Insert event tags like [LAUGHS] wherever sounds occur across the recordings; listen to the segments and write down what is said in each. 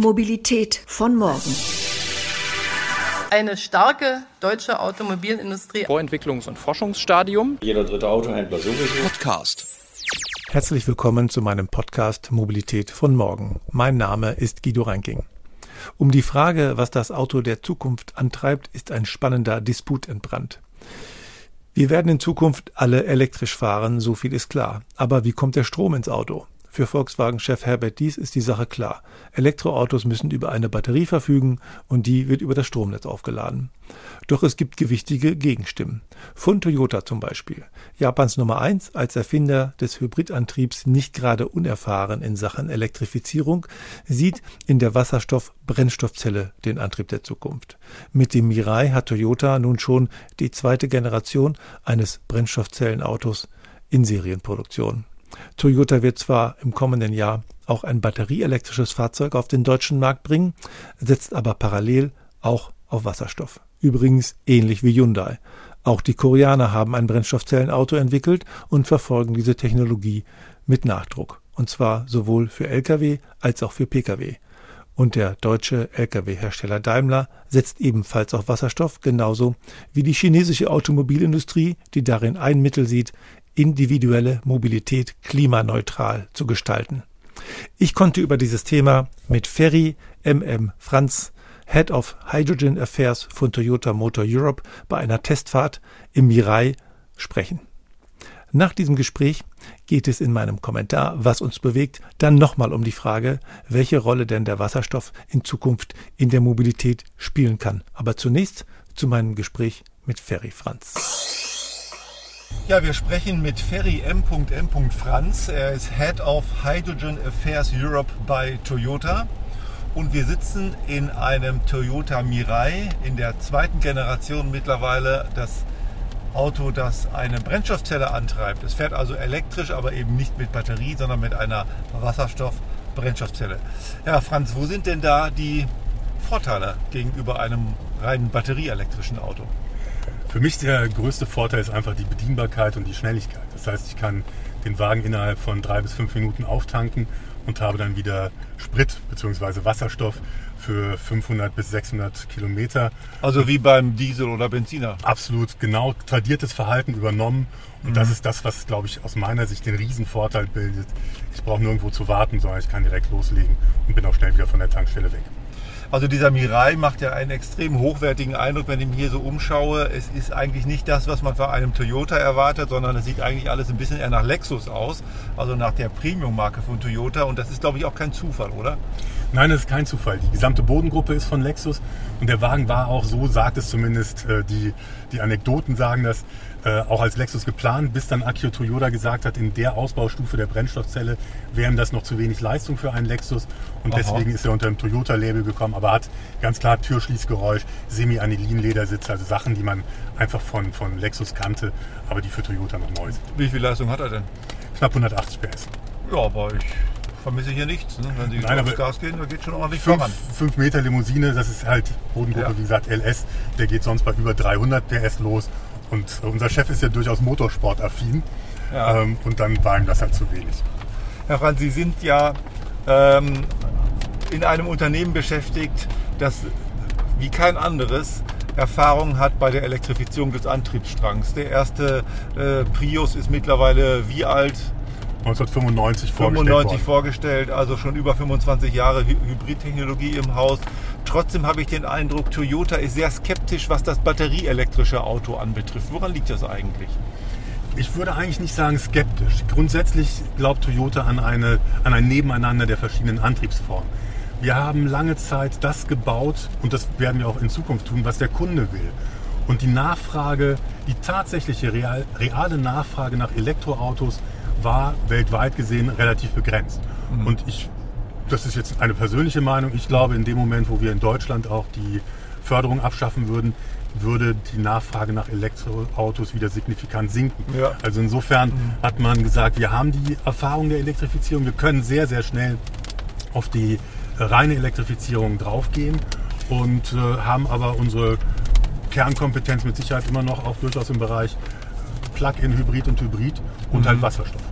Mobilität von morgen. Eine starke deutsche Automobilindustrie. Vorentwicklungs- und Forschungsstadium. Jeder dritte Autohändler sowieso. Podcast. Herzlich willkommen zu meinem Podcast Mobilität von morgen. Mein Name ist Guido Ranking. Um die Frage, was das Auto der Zukunft antreibt, ist ein spannender Disput entbrannt. Wir werden in Zukunft alle elektrisch fahren, so viel ist klar. Aber wie kommt der Strom ins Auto? Für Volkswagen-Chef Herbert Dies ist die Sache klar. Elektroautos müssen über eine Batterie verfügen und die wird über das Stromnetz aufgeladen. Doch es gibt gewichtige Gegenstimmen. Von Toyota zum Beispiel. Japans Nummer eins als Erfinder des Hybridantriebs nicht gerade unerfahren in Sachen Elektrifizierung, sieht in der Wasserstoff-Brennstoffzelle den Antrieb der Zukunft. Mit dem Mirai hat Toyota nun schon die zweite Generation eines Brennstoffzellenautos in Serienproduktion. Toyota wird zwar im kommenden Jahr auch ein batterieelektrisches Fahrzeug auf den deutschen Markt bringen, setzt aber parallel auch auf Wasserstoff. Übrigens ähnlich wie Hyundai. Auch die Koreaner haben ein Brennstoffzellenauto entwickelt und verfolgen diese Technologie mit Nachdruck. Und zwar sowohl für Lkw als auch für Pkw. Und der deutsche Lkw-Hersteller Daimler setzt ebenfalls auf Wasserstoff, genauso wie die chinesische Automobilindustrie, die darin ein Mittel sieht, individuelle Mobilität klimaneutral zu gestalten. Ich konnte über dieses Thema mit Ferry MM Franz, Head of Hydrogen Affairs von Toyota Motor Europe, bei einer Testfahrt im Mirai sprechen. Nach diesem Gespräch geht es in meinem Kommentar, was uns bewegt, dann nochmal um die Frage, welche Rolle denn der Wasserstoff in Zukunft in der Mobilität spielen kann. Aber zunächst zu meinem Gespräch mit Ferry Franz. Ja, wir sprechen mit Ferry M.M. Franz. Er ist Head of Hydrogen Affairs Europe bei Toyota. Und wir sitzen in einem Toyota Mirai in der zweiten Generation mittlerweile. Das Auto, das eine Brennstoffzelle antreibt. Es fährt also elektrisch, aber eben nicht mit Batterie, sondern mit einer Wasserstoff-Brennstoffzelle. Ja, Franz, wo sind denn da die Vorteile gegenüber einem reinen batterieelektrischen Auto? Für mich der größte Vorteil ist einfach die Bedienbarkeit und die Schnelligkeit. Das heißt, ich kann den Wagen innerhalb von drei bis fünf Minuten auftanken und habe dann wieder Sprit bzw. Wasserstoff für 500 bis 600 Kilometer. Also wie beim Diesel oder Benziner? Absolut, genau. Tradiertes Verhalten übernommen. Und mhm. das ist das, was, glaube ich, aus meiner Sicht den Riesenvorteil bildet. Ich brauche nirgendwo zu warten, sondern ich kann direkt loslegen und bin auch schnell wieder von der Tankstelle weg. Also dieser Mirai macht ja einen extrem hochwertigen Eindruck, wenn ich mich hier so umschaue. Es ist eigentlich nicht das, was man von einem Toyota erwartet, sondern es sieht eigentlich alles ein bisschen eher nach Lexus aus, also nach der Premium-Marke von Toyota. Und das ist, glaube ich, auch kein Zufall, oder? Nein, das ist kein Zufall. Die gesamte Bodengruppe ist von Lexus und der Wagen war auch so, sagt es zumindest, äh, die, die Anekdoten sagen das, äh, auch als Lexus geplant, bis dann Akio Toyota gesagt hat, in der Ausbaustufe der Brennstoffzelle wäre ihm das noch zu wenig Leistung für einen Lexus und Aha. deswegen ist er unter dem Toyota-Label gekommen, aber hat ganz klar Türschließgeräusch, Semi-Anilin-Ledersitz, also Sachen, die man einfach von, von Lexus kannte, aber die für Toyota noch neu sind. Wie viel Leistung hat er denn? Knapp 180 PS. Ja, aber ich vermisse hier nichts. Ne? Wenn Sie Nein, aufs Gas gehen, da geht schon ordentlich fünf, voran. 5 Meter Limousine, das ist halt Bodengruppe, ja. wie gesagt, LS. Der geht sonst bei über 300 PS los und unser Chef ist ja durchaus motorsportaffin. Ja. Ähm, und dann war ihm das halt zu wenig. Herr Franz, Sie sind ja ähm, in einem Unternehmen beschäftigt, das wie kein anderes Erfahrung hat bei der Elektrifizierung des Antriebsstrangs. Der erste äh, Prius ist mittlerweile wie alt? 1995 vorgestellt, vorgestellt, also schon über 25 Jahre Hybridtechnologie im Haus. Trotzdem habe ich den Eindruck, Toyota ist sehr skeptisch, was das batterieelektrische Auto anbetrifft. Woran liegt das eigentlich? Ich würde eigentlich nicht sagen skeptisch. Grundsätzlich glaubt Toyota an, eine, an ein Nebeneinander der verschiedenen Antriebsformen. Wir haben lange Zeit das gebaut und das werden wir auch in Zukunft tun, was der Kunde will. Und die Nachfrage, die tatsächliche real, reale Nachfrage nach Elektroautos war weltweit gesehen relativ begrenzt. Mhm. Und ich, das ist jetzt eine persönliche Meinung, ich glaube, in dem Moment, wo wir in Deutschland auch die Förderung abschaffen würden, würde die Nachfrage nach Elektroautos wieder signifikant sinken. Ja. Also insofern mhm. hat man gesagt, wir haben die Erfahrung der Elektrifizierung, wir können sehr, sehr schnell auf die reine Elektrifizierung draufgehen und äh, haben aber unsere Kernkompetenz mit Sicherheit immer noch auch durchaus im Bereich Plug-in, Hybrid und Hybrid und halt mhm. halt Wasserstoff.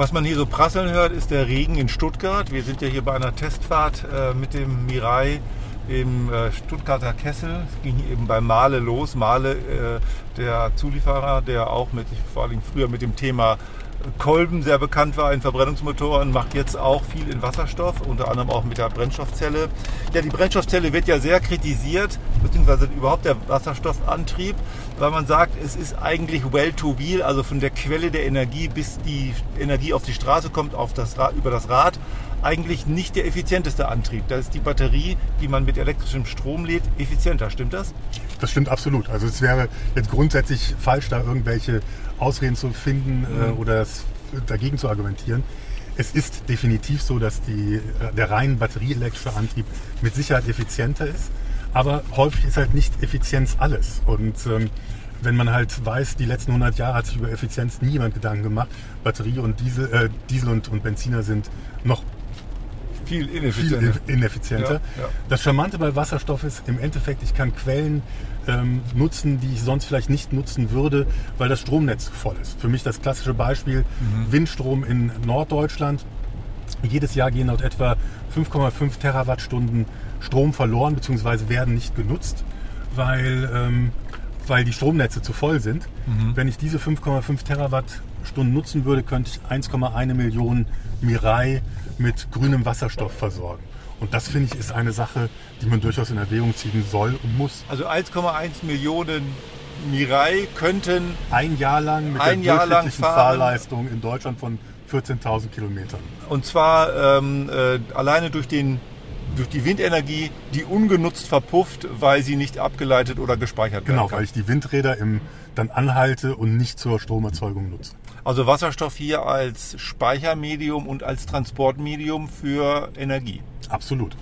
Was man hier so prasseln hört, ist der Regen in Stuttgart. Wir sind ja hier bei einer Testfahrt äh, mit dem Mirai im äh, Stuttgarter Kessel. Es ging eben bei Mahle los. Mahle, äh, der Zulieferer, der auch mit, vor allem früher mit dem Thema Kolben sehr bekannt war in Verbrennungsmotoren, macht jetzt auch viel in Wasserstoff, unter anderem auch mit der Brennstoffzelle. Ja, die Brennstoffzelle wird ja sehr kritisiert, beziehungsweise überhaupt der Wasserstoffantrieb, weil man sagt, es ist eigentlich well to wheel, also von der Quelle der Energie bis die Energie auf die Straße kommt, auf das Rad, über das Rad, eigentlich nicht der effizienteste Antrieb. Da ist die Batterie, die man mit elektrischem Strom lädt, effizienter. Stimmt das? Das stimmt absolut. Also es wäre jetzt grundsätzlich falsch, da irgendwelche Ausreden zu finden äh, mhm. oder das dagegen zu argumentieren. Es ist definitiv so, dass die, äh, der rein batterieelektrische Antrieb mit Sicherheit effizienter ist. Aber häufig ist halt nicht Effizienz alles. Und ähm, wenn man halt weiß, die letzten 100 Jahre hat sich über Effizienz nie jemand Gedanken gemacht. Batterie und Diesel, äh, Diesel und, und Benziner sind noch viel ineffizienter. Viel ineffizienter. Ja, ja. Das Charmante bei Wasserstoff ist im Endeffekt, ich kann Quellen ähm, nutzen, die ich sonst vielleicht nicht nutzen würde, weil das Stromnetz voll ist. Für mich das klassische Beispiel mhm. Windstrom in Norddeutschland. Jedes Jahr gehen dort etwa 5,5 Terawattstunden Strom verloren bzw. werden nicht genutzt, weil, ähm, weil die Stromnetze zu voll sind. Mhm. Wenn ich diese 5,5 Terawattstunden nutzen würde, könnte ich 1,1 Millionen Mirai mit grünem Wasserstoff versorgen. Und das finde ich ist eine Sache, die man durchaus in Erwägung ziehen soll und muss. Also 1,1 Millionen Mirai könnten ein Jahr lang mit ein der Jahr lang Fahrleistung in Deutschland von 14.000 Kilometern. Und zwar ähm, äh, alleine durch, den, durch die Windenergie, die ungenutzt verpufft, weil sie nicht abgeleitet oder gespeichert genau, werden Genau, weil ich die Windräder im, dann anhalte und nicht zur Stromerzeugung nutze. Also Wasserstoff hier als Speichermedium und als Transportmedium für Energie. Absolut,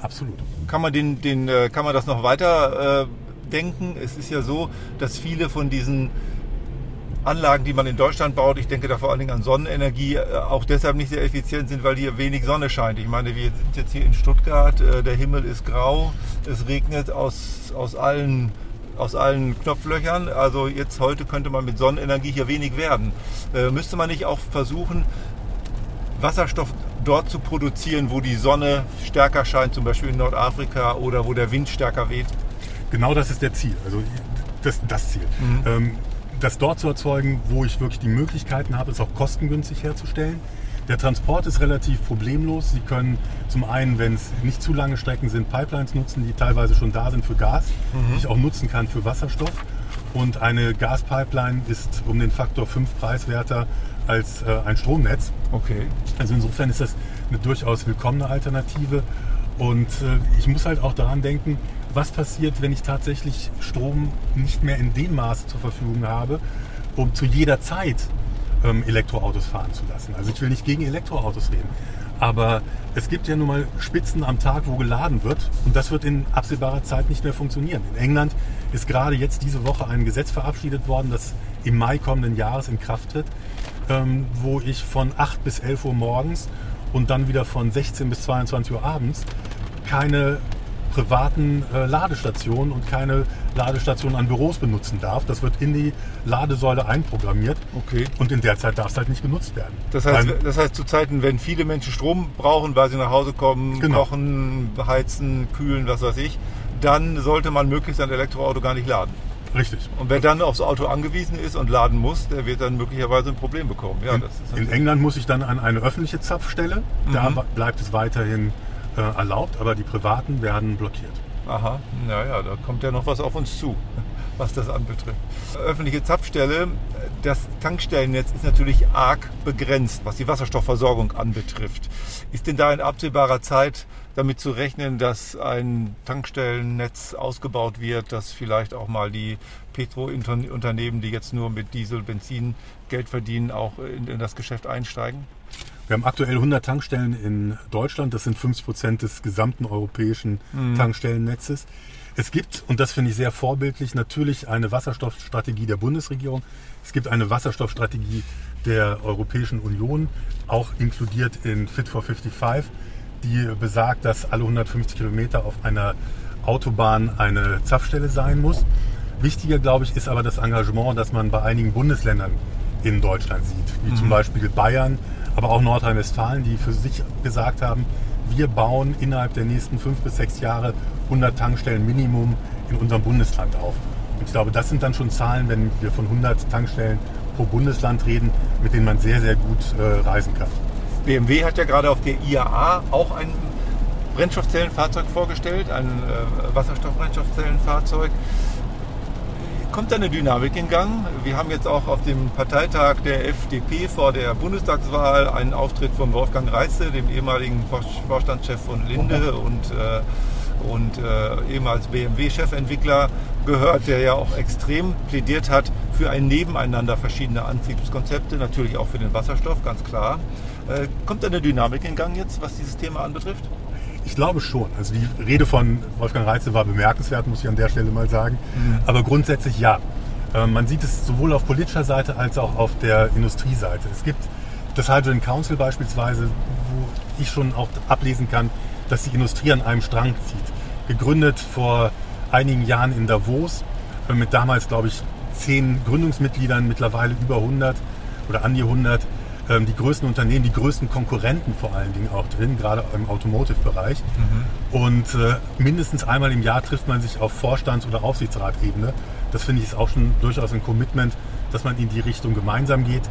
absolut. Kann man, den, den, äh, kann man das noch weiter äh, denken? Es ist ja so, dass viele von diesen Anlagen, die man in Deutschland baut, ich denke da vor allen Dingen an Sonnenenergie, äh, auch deshalb nicht sehr effizient sind, weil hier wenig Sonne scheint. Ich meine, wir sind jetzt hier in Stuttgart, der Himmel ist grau, es regnet aus, aus allen aus allen Knopflöchern. Also jetzt heute könnte man mit Sonnenenergie hier wenig werden. Äh, müsste man nicht auch versuchen, Wasserstoff dort zu produzieren, wo die Sonne stärker scheint, zum Beispiel in Nordafrika oder wo der Wind stärker weht? Genau das ist der Ziel. Also das, das Ziel. Mhm. Ähm, das dort zu erzeugen, wo ich wirklich die Möglichkeiten habe, es auch kostengünstig herzustellen. Der Transport ist relativ problemlos. Sie können zum einen, wenn es nicht zu lange Strecken sind, Pipelines nutzen, die teilweise schon da sind für Gas, mhm. die ich auch nutzen kann für Wasserstoff. Und eine Gaspipeline ist um den Faktor 5 preiswerter als äh, ein Stromnetz. Okay. Also insofern ist das eine durchaus willkommene Alternative. Und äh, ich muss halt auch daran denken, was passiert, wenn ich tatsächlich Strom nicht mehr in dem Maße zur Verfügung habe, um zu jeder Zeit ähm, Elektroautos fahren zu lassen. Also ich will nicht gegen Elektroautos reden. Aber es gibt ja nun mal Spitzen am Tag, wo geladen wird. Und das wird in absehbarer Zeit nicht mehr funktionieren. In England ist gerade jetzt diese Woche ein Gesetz verabschiedet worden, das im Mai kommenden Jahres in Kraft tritt, ähm, wo ich von 8 bis 11 Uhr morgens und dann wieder von 16 bis 22 Uhr abends keine privaten äh, Ladestationen und keine Ladestationen an Büros benutzen darf. Das wird in die Ladesäule einprogrammiert. Okay. Und in der Zeit darf es halt nicht genutzt werden. Das heißt, Weil, das heißt zu Zeiten, wenn viele Menschen Strom brauchen, weil sie nach Hause kommen, genau. kochen, heizen, kühlen, was weiß ich, dann sollte man möglichst ein Elektroauto gar nicht laden. Richtig. Und wer dann aufs Auto angewiesen ist und laden muss, der wird dann möglicherweise ein Problem bekommen. Ja, in, in England muss ich dann an eine öffentliche Zapfstelle. Mhm. Da bleibt es weiterhin äh, erlaubt, aber die privaten werden blockiert. Aha, naja, da kommt ja noch was auf uns zu, [LAUGHS] was das anbetrifft. Öffentliche Zapfstelle, das Tankstellennetz ist natürlich arg begrenzt, was die Wasserstoffversorgung anbetrifft. Ist denn da in absehbarer Zeit damit zu rechnen, dass ein Tankstellennetz ausgebaut wird, dass vielleicht auch mal die Petro-Unternehmen, die jetzt nur mit Diesel, Benzin Geld verdienen, auch in, in das Geschäft einsteigen? Wir haben aktuell 100 Tankstellen in Deutschland. Das sind 50 Prozent des gesamten europäischen mhm. Tankstellennetzes. Es gibt, und das finde ich sehr vorbildlich, natürlich eine Wasserstoffstrategie der Bundesregierung. Es gibt eine Wasserstoffstrategie der Europäischen Union, auch inkludiert in Fit for 55, die besagt, dass alle 150 Kilometer auf einer Autobahn eine Zapfstelle sein muss. Wichtiger, glaube ich, ist aber das Engagement, das man bei einigen Bundesländern in Deutschland sieht, wie mhm. zum Beispiel Bayern aber auch Nordrhein-Westfalen, die für sich gesagt haben, wir bauen innerhalb der nächsten fünf bis sechs Jahre 100 Tankstellen Minimum in unserem Bundesland auf. Und ich glaube, das sind dann schon Zahlen, wenn wir von 100 Tankstellen pro Bundesland reden, mit denen man sehr, sehr gut äh, reisen kann. BMW hat ja gerade auf der IAA auch ein Brennstoffzellenfahrzeug vorgestellt, ein äh, Wasserstoffbrennstoffzellenfahrzeug. Kommt da eine Dynamik in Gang? Wir haben jetzt auch auf dem Parteitag der FDP vor der Bundestagswahl einen Auftritt von Wolfgang Reitze, dem ehemaligen Vorstandschef von Linde und, äh, und äh, ehemals BMW-Chefentwickler, gehört, der ja auch extrem plädiert hat für ein Nebeneinander verschiedener Antriebskonzepte, natürlich auch für den Wasserstoff, ganz klar. Äh, kommt da eine Dynamik in Gang jetzt, was dieses Thema anbetrifft? Ich glaube schon. Also die Rede von Wolfgang Reitze war bemerkenswert, muss ich an der Stelle mal sagen. Mhm. Aber grundsätzlich ja. Ähm, man sieht es sowohl auf politischer Seite als auch auf der Industrieseite. Es gibt das Hydrogen Council beispielsweise, wo ich schon auch ablesen kann, dass die Industrie an einem Strang zieht. Gegründet vor einigen Jahren in Davos, äh, mit damals, glaube ich, zehn Gründungsmitgliedern, mittlerweile über 100 oder an die 100 ähm, die größten Unternehmen, die größten Konkurrenten vor allen Dingen auch drin, gerade im Automotive-Bereich. Mhm. Und äh, mindestens einmal im Jahr trifft man sich auf Vorstands- oder Aufsichtsratebene. Das finde ich ist auch schon durchaus ein Commitment, dass man in die Richtung gemeinsam geht.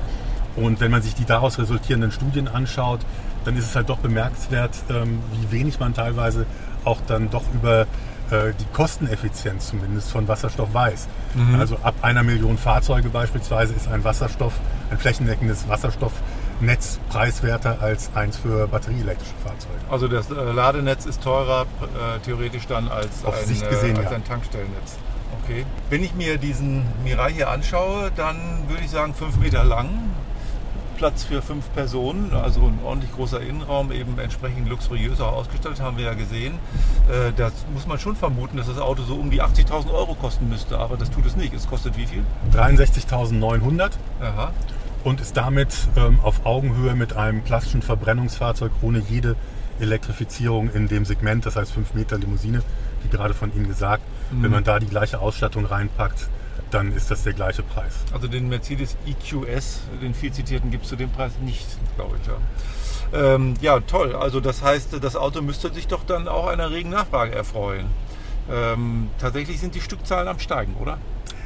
Und wenn man sich die daraus resultierenden Studien anschaut, dann ist es halt doch bemerkenswert, ähm, wie wenig man teilweise auch dann doch über äh, die Kosteneffizienz zumindest von Wasserstoff weiß. Mhm. Also ab einer Million Fahrzeuge beispielsweise ist ein Wasserstoff, ein flächendeckendes Wasserstoffnetz preiswerter als eins für batterieelektrische Fahrzeuge. Also das äh, Ladenetz ist teurer äh, theoretisch dann als, Auf ein, Sicht gesehen, als ja. ein Tankstellennetz. Okay. Wenn ich mir diesen Mirai hier anschaue, dann würde ich sagen fünf Meter lang, Platz für fünf Personen, also ein ordentlich großer Innenraum, eben entsprechend luxuriöser ausgestattet, haben wir ja gesehen. Äh, das muss man schon vermuten, dass das Auto so um die 80.000 Euro kosten müsste, aber das tut es nicht. Es kostet wie viel? 63.900 und ist damit ähm, auf Augenhöhe mit einem klassischen Verbrennungsfahrzeug ohne jede Elektrifizierung in dem Segment, das heißt 5 Meter Limousine, wie gerade von Ihnen gesagt. Mhm. Wenn man da die gleiche Ausstattung reinpackt, dann ist das der gleiche Preis. Also den Mercedes EQS, den viel zitierten, gibt es zu dem Preis nicht, glaube ich. Ja. Ähm, ja, toll. Also das heißt, das Auto müsste sich doch dann auch einer regen Nachfrage erfreuen. Ähm, tatsächlich sind die Stückzahlen am Steigen, oder?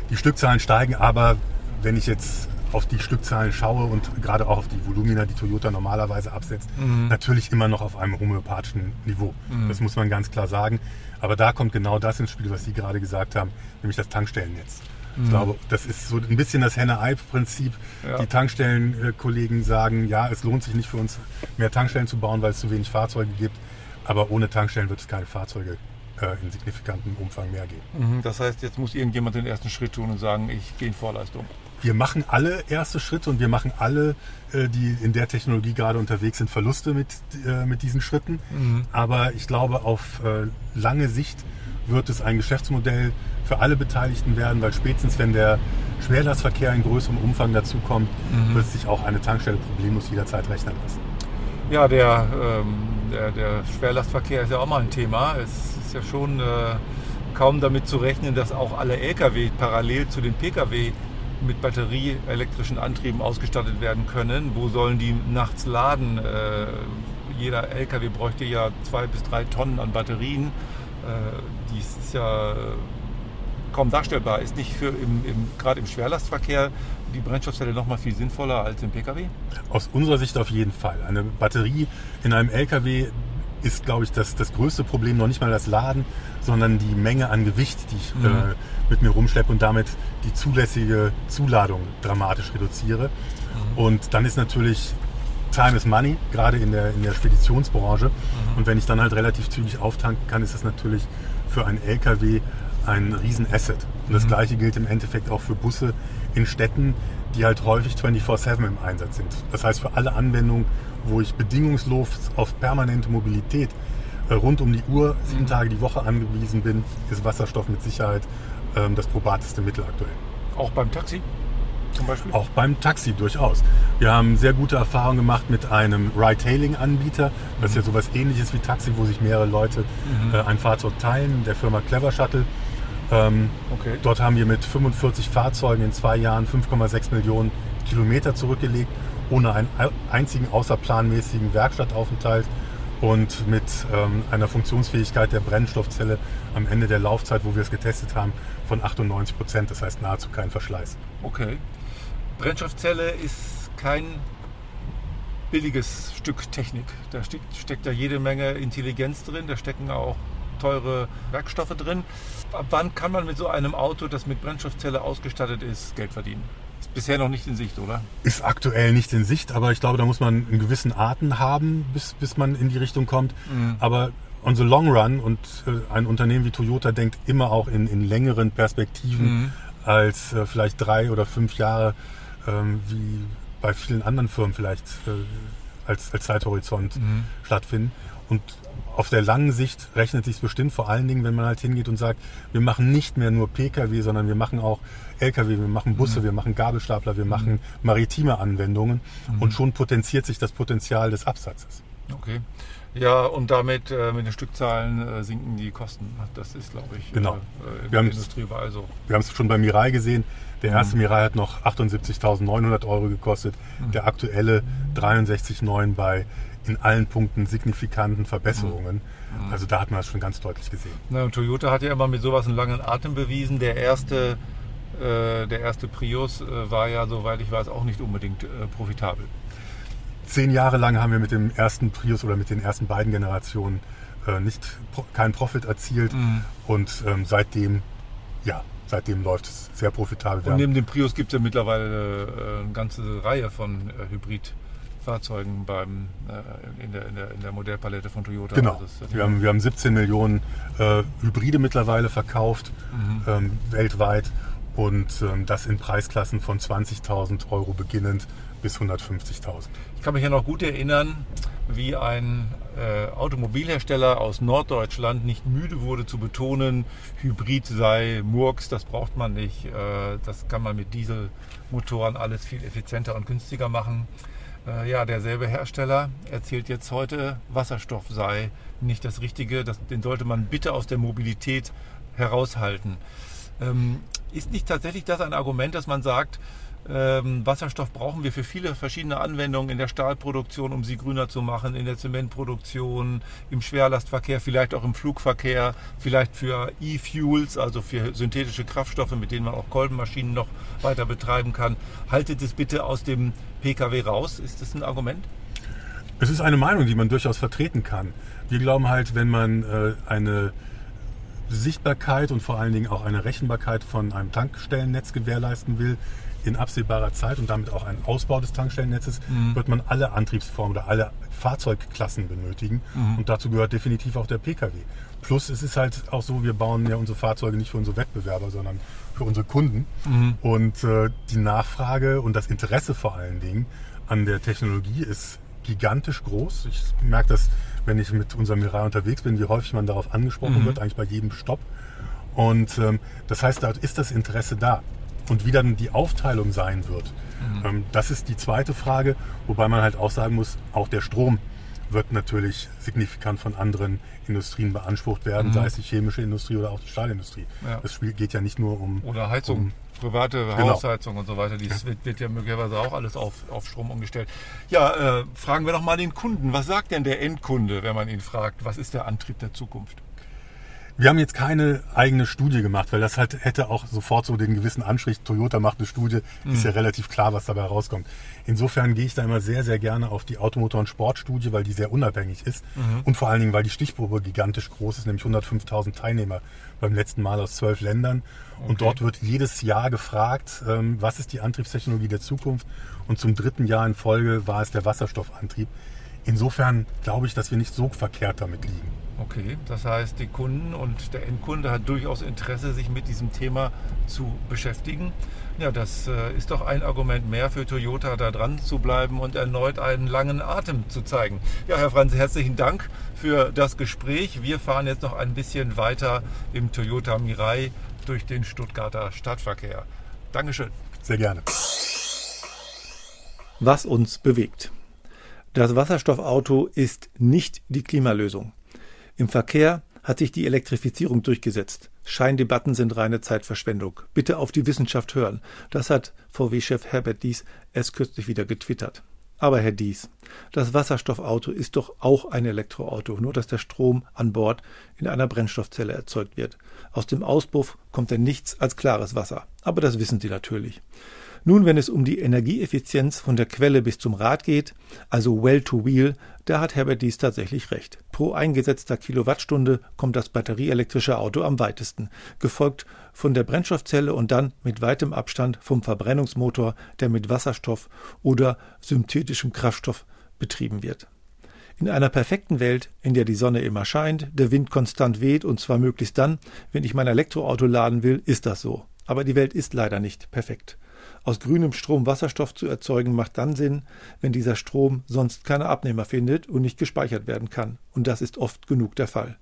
Die Stückzahlen steigen, aber wenn ich jetzt auf die Stückzahlen schaue und gerade auch auf die Volumina, die Toyota normalerweise absetzt, mhm. natürlich immer noch auf einem homöopathischen Niveau. Mhm. Das muss man ganz klar sagen. Aber da kommt genau das ins Spiel, was Sie gerade gesagt haben, nämlich das Tankstellennetz. Ich glaube, das ist so ein bisschen das Henne-Ei-Prinzip. Ja. Die Tankstellenkollegen sagen, ja, es lohnt sich nicht für uns, mehr Tankstellen zu bauen, weil es zu wenig Fahrzeuge gibt. Aber ohne Tankstellen wird es keine Fahrzeuge äh, in signifikantem Umfang mehr geben. Mhm. Das heißt, jetzt muss irgendjemand den ersten Schritt tun und sagen, ich gehe in Vorleistung. Wir machen alle erste Schritte und wir machen alle, äh, die in der Technologie gerade unterwegs sind, Verluste mit, äh, mit diesen Schritten. Mhm. Aber ich glaube, auf lange Sicht wird es ein Geschäftsmodell für alle Beteiligten werden, weil spätestens wenn der Schwerlastverkehr in größerem Umfang dazukommt, mhm. wird sich auch eine Tankstelle problemlos jederzeit rechnen lassen. Ja, der, ähm, der, der, Schwerlastverkehr ist ja auch mal ein Thema. Es ja schon äh, kaum damit zu rechnen, dass auch alle Lkw parallel zu den Pkw mit batterieelektrischen Antrieben ausgestattet werden können. Wo sollen die nachts laden? Äh, jeder Lkw bräuchte ja zwei bis drei Tonnen an Batterien. Äh, dies ist ja kaum darstellbar. Ist nicht für im, im, gerade im Schwerlastverkehr die Brennstoffzelle noch mal viel sinnvoller als im Pkw? Aus unserer Sicht auf jeden Fall. Eine Batterie in einem Lkw ist, glaube ich, das, das größte Problem noch nicht mal das Laden, sondern die Menge an Gewicht, die ich mhm. äh, mit mir rumschleppe und damit die zulässige Zuladung dramatisch reduziere. Mhm. Und dann ist natürlich Time is Money, gerade in der, in der Speditionsbranche. Mhm. Und wenn ich dann halt relativ zügig auftanken kann, ist das natürlich für einen LKW ein Riesenasset. Und das mhm. gleiche gilt im Endeffekt auch für Busse in Städten, die halt häufig 24-7 im Einsatz sind. Das heißt, für alle Anwendungen, wo ich bedingungslos auf permanente Mobilität äh, rund um die Uhr, sieben mhm. Tage die Woche angewiesen bin, ist Wasserstoff mit Sicherheit ähm, das probateste Mittel aktuell. Auch beim Taxi? Zum Beispiel? Auch beim Taxi durchaus. Wir haben sehr gute Erfahrungen gemacht mit einem Ride-Hailing-Anbieter. Das ist ja sowas ähnliches wie Taxi, wo sich mehrere Leute mhm. äh, ein Fahrzeug teilen, der Firma Clever Shuttle. Ähm, okay. Dort haben wir mit 45 Fahrzeugen in zwei Jahren 5,6 Millionen Kilometer zurückgelegt ohne einen einzigen außerplanmäßigen Werkstattaufenthalt und mit ähm, einer Funktionsfähigkeit der Brennstoffzelle am Ende der Laufzeit, wo wir es getestet haben, von 98 Prozent. Das heißt nahezu kein Verschleiß. Okay. Brennstoffzelle ist kein billiges Stück Technik. Da steckt, steckt ja jede Menge Intelligenz drin, da stecken auch teure Werkstoffe drin. Ab wann kann man mit so einem Auto, das mit Brennstoffzelle ausgestattet ist, Geld verdienen? Ist bisher noch nicht in Sicht, oder? Ist aktuell nicht in Sicht, aber ich glaube, da muss man einen gewissen Atem haben, bis, bis man in die Richtung kommt. Mhm. Aber on the long run und äh, ein Unternehmen wie Toyota denkt immer auch in, in längeren Perspektiven mhm. als äh, vielleicht drei oder fünf Jahre, ähm, wie bei vielen anderen Firmen vielleicht äh, als, als Zeithorizont mhm. stattfinden. Und auf der langen Sicht rechnet sich bestimmt vor allen Dingen, wenn man halt hingeht und sagt, wir machen nicht mehr nur Pkw, sondern wir machen auch Lkw, wir machen Busse, mhm. wir machen Gabelstapler, wir machen maritime Anwendungen mhm. und schon potenziert sich das Potenzial des Absatzes. Okay. Ja, und damit äh, mit den Stückzahlen äh, sinken die Kosten. Das ist, glaube ich, genau. äh, in wir der Industrie überall so. Wir haben es schon bei Mirai gesehen. Der mhm. erste mhm. Mirai hat noch 78.900 Euro gekostet. Mhm. Der aktuelle 63,9 bei in allen Punkten signifikanten Verbesserungen. Mhm. Also da hat man das schon ganz deutlich gesehen. Na, Toyota hat ja immer mit sowas einen langen Atem bewiesen. Der erste, äh, der erste Prius äh, war ja, soweit ich weiß, auch nicht unbedingt äh, profitabel. Zehn Jahre lang haben wir mit dem ersten Prius oder mit den ersten beiden Generationen äh, nicht keinen Profit erzielt mhm. und ähm, seitdem ja, seitdem läuft es sehr profitabel. Und neben dem Prius gibt es ja mittlerweile äh, eine ganze Reihe von äh, Hybrid. Fahrzeugen beim, äh, in, der, in, der, in, der, Modellpalette von Toyota. Genau. Also wir, haben, wir haben 17 Millionen äh, Hybride mittlerweile verkauft, mhm. ähm, weltweit. Und ähm, das in Preisklassen von 20.000 Euro beginnend bis 150.000. Ich kann mich ja noch gut erinnern, wie ein äh, Automobilhersteller aus Norddeutschland nicht müde wurde zu betonen, Hybrid sei Murks, das braucht man nicht. Äh, das kann man mit Dieselmotoren alles viel effizienter und günstiger machen. Äh, ja, derselbe Hersteller erzählt jetzt heute, Wasserstoff sei nicht das Richtige. Das, den sollte man bitte aus der Mobilität heraushalten. Ähm, ist nicht tatsächlich das ein Argument, dass man sagt, ähm, Wasserstoff brauchen wir für viele verschiedene Anwendungen in der Stahlproduktion, um sie grüner zu machen, in der Zementproduktion, im Schwerlastverkehr, vielleicht auch im Flugverkehr, vielleicht für E-Fuels, also für synthetische Kraftstoffe, mit denen man auch Kolbenmaschinen noch weiter betreiben kann. Haltet es bitte aus dem Pkw raus. Ist das ein Argument? Es ist eine Meinung, die man durchaus vertreten kann. Wir glauben halt, wenn man äh, eine Sichtbarkeit und vor allen Dingen auch eine Rechenbarkeit von einem Tankstellennetz gewährleisten will, in absehbarer Zeit und damit auch einen Ausbau des Tankstellennetzes, mhm. wird man alle Antriebsformen oder alle Fahrzeugklassen benötigen. Mhm. Und dazu gehört definitiv auch der Pkw. Plus es ist halt auch so, wir bauen ja unsere Fahrzeuge nicht für unsere Wettbewerber, sondern für unsere Kunden. Mhm. Und äh, die Nachfrage und das Interesse vor allen Dingen an der Technologie ist gigantisch groß. Ich merke das, wenn ich mit unserem Mirai unterwegs bin, wie häufig man darauf angesprochen mhm. wird, eigentlich bei jedem Stopp. Und ähm, das heißt, da ist das Interesse da. Und wie dann die Aufteilung sein wird, mhm. ähm, das ist die zweite Frage, wobei man halt auch sagen muss, auch der Strom wird natürlich signifikant von anderen Industrien beansprucht werden, mhm. sei es die chemische Industrie oder auch die Stahlindustrie. Ja. Das Spiel geht ja nicht nur um... Oder Heizung. Um, private genau. Hausheizung und so weiter, die wird, wird, ja möglicherweise auch alles auf, auf Strom umgestellt. Ja, äh, fragen wir doch mal den Kunden. Was sagt denn der Endkunde, wenn man ihn fragt, was ist der Antrieb der Zukunft? Wir haben jetzt keine eigene Studie gemacht, weil das halt hätte auch sofort so den gewissen Anstrich, Toyota macht eine Studie, mhm. ist ja relativ klar, was dabei rauskommt. Insofern gehe ich da immer sehr, sehr gerne auf die Automotor- und Sportstudie, weil die sehr unabhängig ist mhm. und vor allen Dingen, weil die Stichprobe gigantisch groß ist, nämlich 105.000 Teilnehmer beim letzten Mal aus zwölf Ländern. Okay. Und dort wird jedes Jahr gefragt, ähm, was ist die Antriebstechnologie der Zukunft? Und zum dritten Jahr in Folge war es der Wasserstoffantrieb. Insofern glaube ich, dass wir nicht so verkehrt damit liegen. Okay, das heißt, die Kunden und der Endkunde hat durchaus Interesse, sich mit diesem Thema zu beschäftigen. Ja, das äh, ist doch ein Argument mehr für Toyota, da dran zu bleiben und erneut einen langen Atem zu zeigen. Ja, Herr Franz, herzlichen Dank für das Gespräch. Wir fahren jetzt noch ein bisschen weiter im Toyota Mirai durch den Stuttgarter Stadtverkehr. Dankeschön. Sehr gerne. Was uns bewegt. Das Wasserstoffauto ist nicht die Klimalösung. Im Verkehr hat sich die Elektrifizierung durchgesetzt. Scheindebatten sind reine Zeitverschwendung. Bitte auf die Wissenschaft hören. Das hat VW-Chef Herbert Dies erst kürzlich wieder getwittert. Aber Herr Dies, das Wasserstoffauto ist doch auch ein Elektroauto, nur dass der Strom an Bord in einer Brennstoffzelle erzeugt wird. Aus dem Auspuff kommt dann nichts als klares Wasser. Aber das wissen Sie natürlich. Nun, wenn es um die Energieeffizienz von der Quelle bis zum Rad geht, also Well to Wheel, da hat Herbert Dies tatsächlich recht. Pro eingesetzter Kilowattstunde kommt das batterieelektrische Auto am weitesten, gefolgt von der Brennstoffzelle und dann mit weitem Abstand vom Verbrennungsmotor, der mit Wasserstoff oder synthetischem Kraftstoff betrieben wird. In einer perfekten Welt, in der die Sonne immer scheint, der Wind konstant weht und zwar möglichst dann, wenn ich mein Elektroauto laden will, ist das so. Aber die Welt ist leider nicht perfekt. Aus grünem Strom Wasserstoff zu erzeugen macht dann Sinn, wenn dieser Strom sonst keine Abnehmer findet und nicht gespeichert werden kann. Und das ist oft genug der Fall.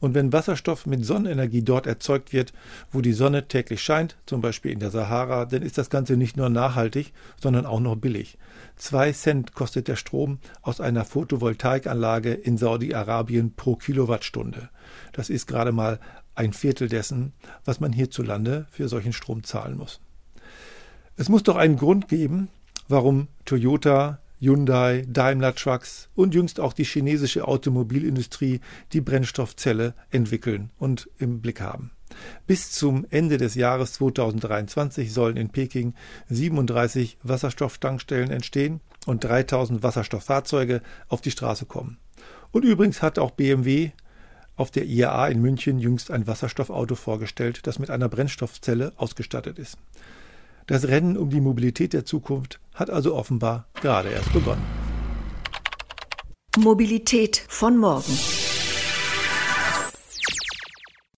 Und wenn Wasserstoff mit Sonnenenergie dort erzeugt wird, wo die Sonne täglich scheint, zum Beispiel in der Sahara, dann ist das Ganze nicht nur nachhaltig, sondern auch noch billig. Zwei Cent kostet der Strom aus einer Photovoltaikanlage in Saudi-Arabien pro Kilowattstunde. Das ist gerade mal ein Viertel dessen, was man hierzulande für solchen Strom zahlen muss. Es muss doch einen Grund geben, warum Toyota, Hyundai, Daimler Trucks und jüngst auch die chinesische Automobilindustrie die Brennstoffzelle entwickeln und im Blick haben. Bis zum Ende des Jahres 2023 sollen in Peking 37 Wasserstofftankstellen entstehen und 3000 Wasserstofffahrzeuge auf die Straße kommen. Und übrigens hat auch BMW auf der IAA in München jüngst ein Wasserstoffauto vorgestellt, das mit einer Brennstoffzelle ausgestattet ist. Das Rennen um die Mobilität der Zukunft hat also offenbar gerade erst begonnen. Mobilität von morgen.